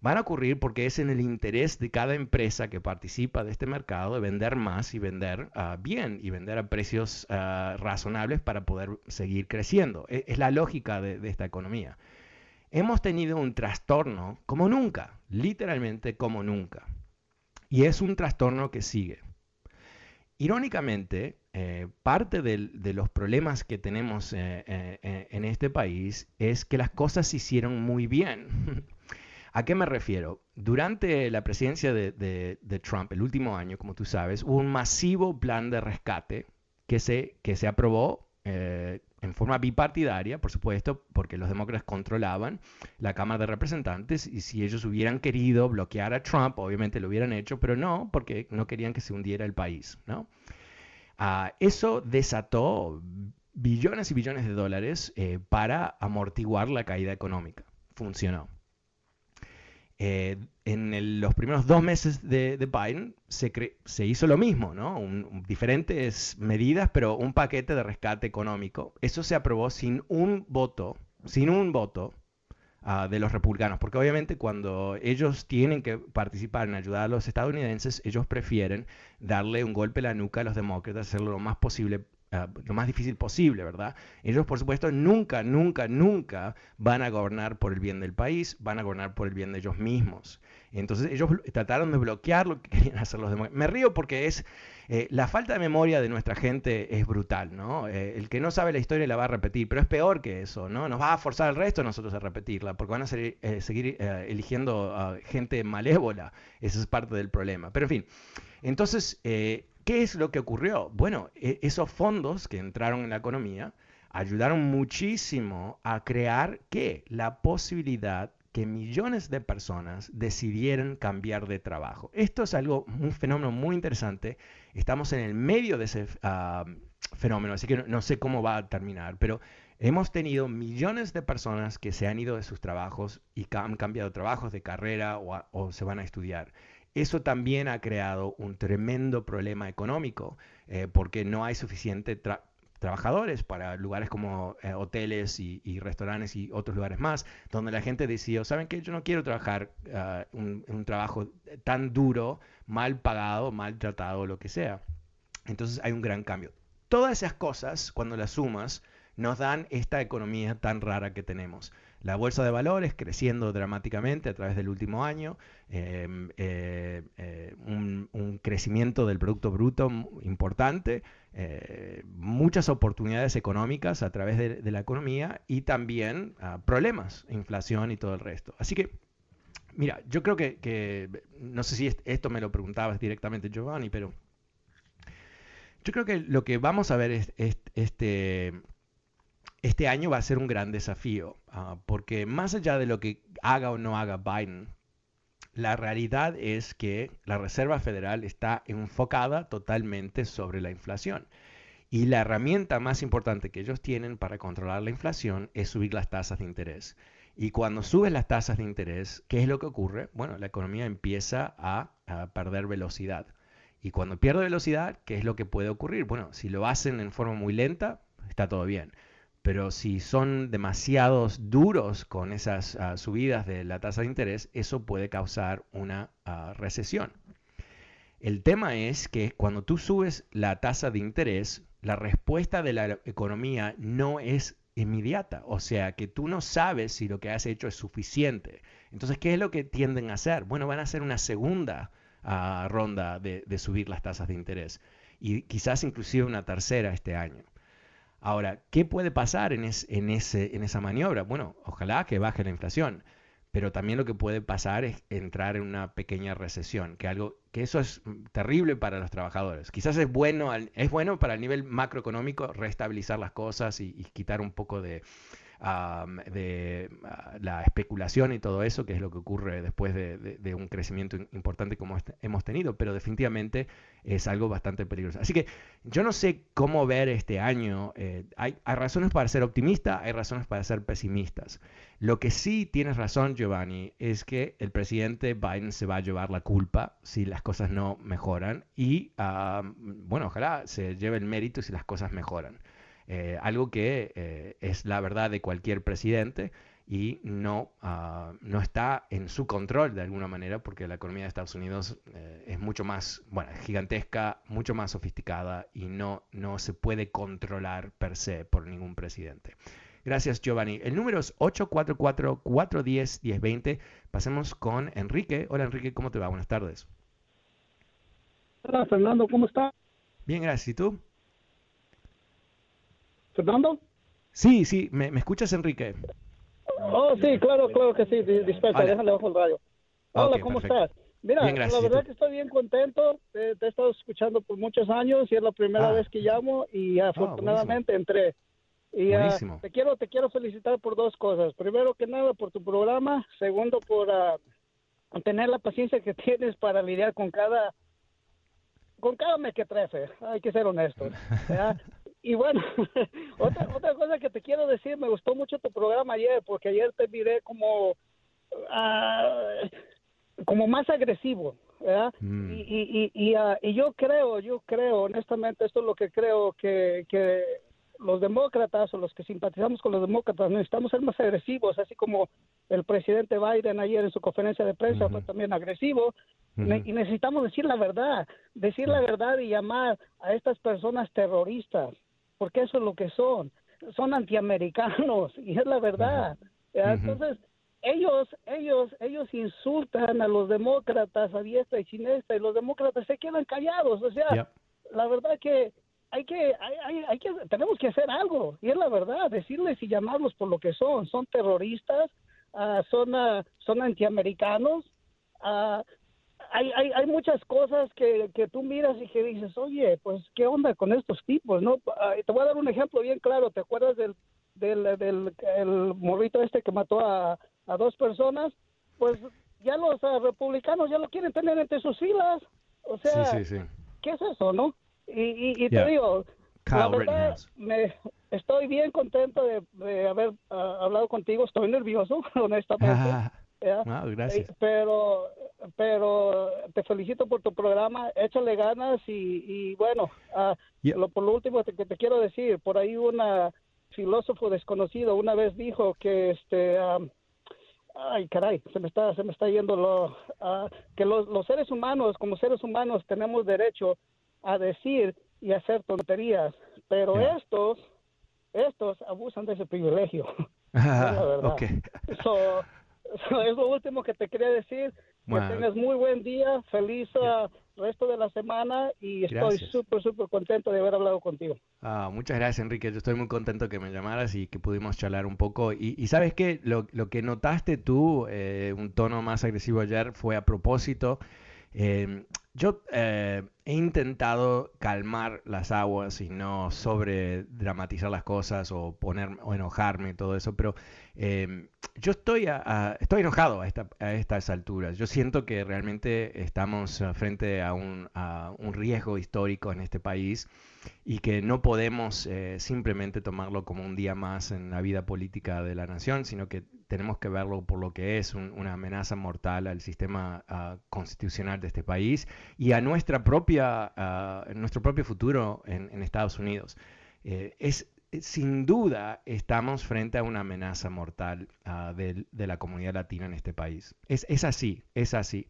Van a ocurrir porque es en el interés de cada empresa que participa de este mercado de vender más y vender ah, bien y vender a precios ah, razonables para poder seguir creciendo. E, es, la lógica de, esta economía. Hemos tenido un trastorno como nunca, literalmente como nunca. Y es un trastorno que sigue. Irónicamente, eh, parte de los problemas que tenemos eh, eh, en este país es que las cosas se hicieron muy bien. ¿A qué me refiero? Durante la presidencia de, Trump, el último año, como tú sabes, hubo un masivo plan de rescate que se, que se aprobó eh, en forma bipartidaria, por supuesto, porque los demócratas controlaban la Cámara de Representantes y si ellos hubieran querido bloquear a Trump, obviamente lo hubieran hecho, pero no, porque no querían que se hundiera el país. Ah, eso desató billones y billones de dólares eh, para amortiguar la caída económica. Funcionó. Eh, en los primeros dos meses de, Biden se, se, hizo lo mismo, ¿no? diferentes medidas, pero un paquete de rescate económico. Eso se aprobó sin un voto, sin un voto ah, de los republicanos, porque obviamente cuando ellos tienen que participar en ayudar a los estadounidenses, ellos prefieren darle un golpe a la nuca a los demócratas, hacerlo lo más posible Ah, lo más difícil posible, ¿verdad? Ellos, por supuesto, nunca, nunca, nunca van a gobernar por el bien del país, van a gobernar por el bien de ellos mismos. Entonces ellos trataron de bloquear lo que querían hacer los demás. Me río porque es eh, la falta de memoria de nuestra gente es brutal, ¿no? Eh, el que no sabe la historia la va a repetir, pero es peor que eso, ¿no? Nos va a forzar al resto de nosotros a repetirla, porque van a eh, seguir eligiendo a gente malévola. Eso es parte del problema. Pero en fin, entonces ¿Qué es lo que ocurrió? Bueno, e, esos fondos que entraron en la economía ayudaron muchísimo a crear ¿qué? La posibilidad que millones de personas decidieran cambiar de trabajo. Esto es algo, un fenómeno muy interesante. Estamos en el medio de ese ah, fenómeno, así que no, sé cómo va a terminar, pero hemos tenido millones de personas que se han ido de sus trabajos y han cambiado trabajos de carrera o se van a estudiar. Eso también ha creado un tremendo problema económico eh, porque no hay suficientes trabajadores para lugares como eh, hoteles y, restaurantes y otros lugares más, donde la gente decidió, ¿saben qué? Yo no quiero trabajar ah, en un trabajo tan duro, mal pagado, mal tratado, lo que sea. Entonces hay un gran cambio. Todas esas cosas, cuando las sumas, nos dan esta economía tan rara que tenemos. La bolsa de valores creciendo dramáticamente a través del último año, em, eh, eh, un, crecimiento del Producto Bruto importante, eh, muchas oportunidades económicas a través de, la economía y también ah, problemas, inflación y todo el resto. Así que, mira, yo creo que, no sé si esto me lo preguntabas directamente Giovanni, pero yo creo que lo que vamos a ver es este este año va a ser un gran desafío, ah, porque más allá de lo que haga o no haga Biden, la realidad es que la Reserva Federal está enfocada totalmente sobre la inflación. Y la herramienta más importante que ellos tienen para controlar la inflación es subir las tasas de interés. Y cuando suben las tasas de interés, ¿qué es lo que ocurre? Bueno, la economía empieza a, a perder velocidad. Y cuando pierde velocidad, ¿qué es lo que puede ocurrir? Bueno, si lo hacen en forma muy lenta, está todo bien. Pero si son demasiados duros con esas ah, subidas de la tasa de interés, eso puede causar una ah, recesión. El tema es que cuando tú subes la tasa de interés, la respuesta de la economía no es inmediata. O sea, que tú no sabes si lo que has hecho es suficiente. Entonces, ¿qué es lo que tienden a hacer? Bueno, van a hacer una segunda ah, ronda de, de subir las tasas de interés y quizás inclusive una tercera este año. Ahora, ¿qué puede pasar en, en, ese, en esa maniobra? Bueno, ojalá que baje la inflación, pero también lo que puede pasar es entrar en una pequeña recesión, que algo que eso es terrible para los trabajadores. Quizás es bueno, es bueno para el nivel macroeconómico restabilizar las cosas y quitar un poco de, de ah, la especulación y todo eso, que es lo que ocurre después de, un crecimiento importante como este, hemos tenido, pero definitivamente es algo bastante peligroso. Así que yo no sé cómo ver este año. Eh, hay, hay, razones para ser optimista, hay razones para ser pesimistas. Lo que sí tienes razón, Giovanni, es que el presidente Biden se va a llevar la culpa si las cosas no mejoran y, bueno, ojalá se lleve el mérito si las cosas mejoran. Eh, algo que eh, es la verdad de cualquier presidente y no, ah, no está en su control de alguna manera porque la economía de Estados Unidos eh, es mucho más, bueno, gigantesca, mucho más sofisticada y no, no se puede controlar per se por ningún presidente. Gracias, Giovanni. El número es 844-410-1020. Pasemos con Enrique. Hola, Enrique, ¿cómo te va? Buenas tardes. Hola, Fernando, ¿cómo está? Bien, gracias. ¿Y tú? ¿Fernando? Sí, sí, ¿me, me escuchas, Enrique? Oh, sí, claro, claro que sí. Dispensa, déjale bajo el radio. Hola, ¿cómo estás? Mira, la verdad que estoy bien contento. Te, he estado escuchando por muchos años y es la primera ah. vez que llamo y ah, afortunadamente entré. Y uh, te quiero te quiero felicitar por dos cosas. Primero que nada por tu programa, segundo por tener la paciencia que tienes para lidiar con cada con cada mequetrefe, hay que ser honestos. y bueno, otra, otra cosa que te quiero decir, me gustó mucho tu programa ayer, porque ayer te miré como, uh, como más agresivo, ¿verdad? Mm. Y, y, y, uh, y, yo creo, yo creo, honestamente, esto es lo que creo que, que los demócratas o los que simpatizamos con los demócratas necesitamos ser más agresivos, así como el presidente Biden ayer en su conferencia de prensa fue también agresivo, y necesitamos decir la verdad, decir la verdad y llamar a estas personas terroristas, porque eso es lo que son, son antiamericanos, y es la verdad. Entonces, ellos, ellos, ellos insultan a los demócratas a diestra y siniestra, y los demócratas se quedan callados, o sea, la verdad que hay que, hay, hay, que, tenemos que hacer algo, y es la verdad, decirles y llamarlos por lo que son, son terroristas, uh, son, uh, son antiamericanos, uh, hay, hay, hay muchas cosas que, que tú miras y que dices, oye, pues, ¿qué onda con estos tipos? no Te voy a dar un ejemplo bien claro, ¿te acuerdas del, del, del el morrito este que mató a, a dos personas? Pues ya los republicanos ya lo quieren tener entre sus filas, o sea, ¿qué es eso, no? Y, y, te digo, la verdad, me, estoy bien contento de, haber ah, hablado contigo. Estoy nervioso, honestamente. gracias. Pero, pero te felicito por tu programa. Échale ganas y, y bueno, uh, lo, por lo último que te quiero decir, por ahí un filósofo desconocido una vez dijo que este ay caray se me está se me está yendo lo que los, los seres humanos como seres humanos tenemos derecho a decir y hacer tonterías, pero estos, estos abusan de ese privilegio. Eso, es lo último que te quería decir. Que tengas muy buen día, feliz uh, resto de la semana y estoy súper, súper contento de haber hablado contigo. Ah, muchas gracias, Enrique. Yo estoy muy contento que me llamaras y que pudimos charlar un poco. Y, sabes que lo, lo, que notaste tú, eh, un tono más agresivo ayer, fue a propósito. Eh, yo eh, he intentado calmar las aguas y no sobre dramatizar las cosas o poner o enojarme y todo eso, pero em, yo estoy, estoy enojado a, estas alturas. Yo siento que realmente estamos frente a un, riesgo histórico en este país y que no podemos eh, simplemente tomarlo como un día más en la vida política de la nación, sino que tenemos que verlo por lo que es una amenaza mortal al sistema ah, constitucional de este país y a nuestra propia, ah, nuestro propio futuro en, Estados Unidos. Eh, es, sin duda estamos frente a una amenaza mortal ah, de, la comunidad latina en este país. Es, es así, es así.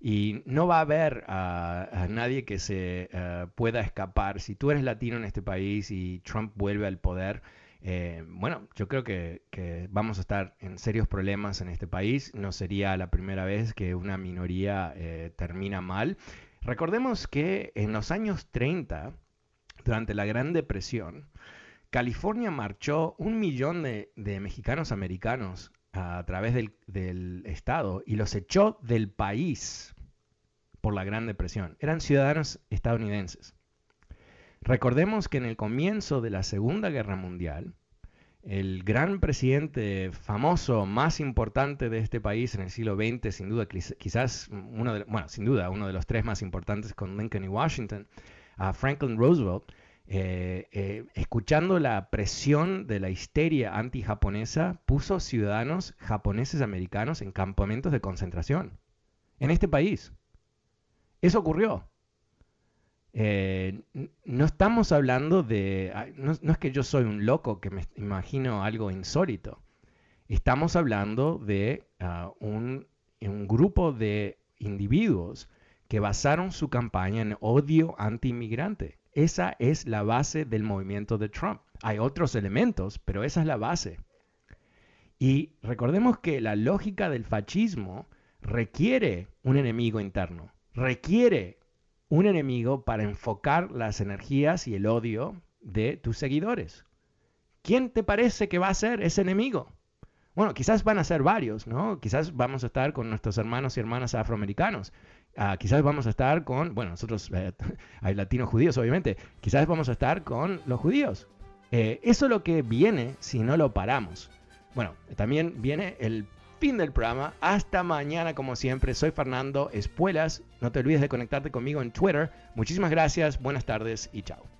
Y no va a haber a nadie que se pueda escapar. Si tú eres latino en este país y Trump vuelve al poder, eh, bueno, yo creo que, vamos a estar en serios problemas en este país. No sería la primera vez que una minoría eh, termina mal. Recordemos que en los años 30, durante la Gran Depresión, California marchó un millón de, mexicanos americanos a través del, del, Estado y los echó del país por la Gran Depresión. Eran ciudadanos estadounidenses. Recordemos que en el comienzo de la Segunda Guerra Mundial, el gran presidente famoso más importante de este país en el siglo XX, sin duda, quizás uno de, bueno, sin duda, uno de los tres más importantes con Lincoln y Washington, a Franklin Roosevelt, eh, eh, escuchando la presión de la histeria anti-japonesa, puso ciudadanos japoneses americanos en campamentos de concentración en este país. Eso ocurrió. Eh, no estamos hablando de, no, es que yo soy un loco que me imagino algo insólito. Estamos hablando de ah, un, un grupo de individuos que basaron su campaña en odio anti-inmigrante. Esa es la base del movimiento de Trump. Hay otros elementos, pero esa es la base. Y recordemos que la lógica del fascismo requiere un enemigo interno, requiere un enemigo para enfocar las energías y el odio de tus seguidores. ¿Quién te parece que va a ser ese enemigo? Bueno, quizás van a ser varios, ¿no? Quizás vamos a estar con nuestros hermanos y hermanas afroamericanos. Ah, quizás vamos a estar con, bueno, nosotros eh, hay latinos judíos, obviamente. Quizás vamos a estar con los judíos. Eh, eso es lo que viene si no lo paramos. Bueno, también viene el fin del programa. Hasta mañana, como siempre. Soy Fernando Espuelas. No te olvides de conectarte conmigo en Twitter. Muchísimas gracias, buenas tardes y chao.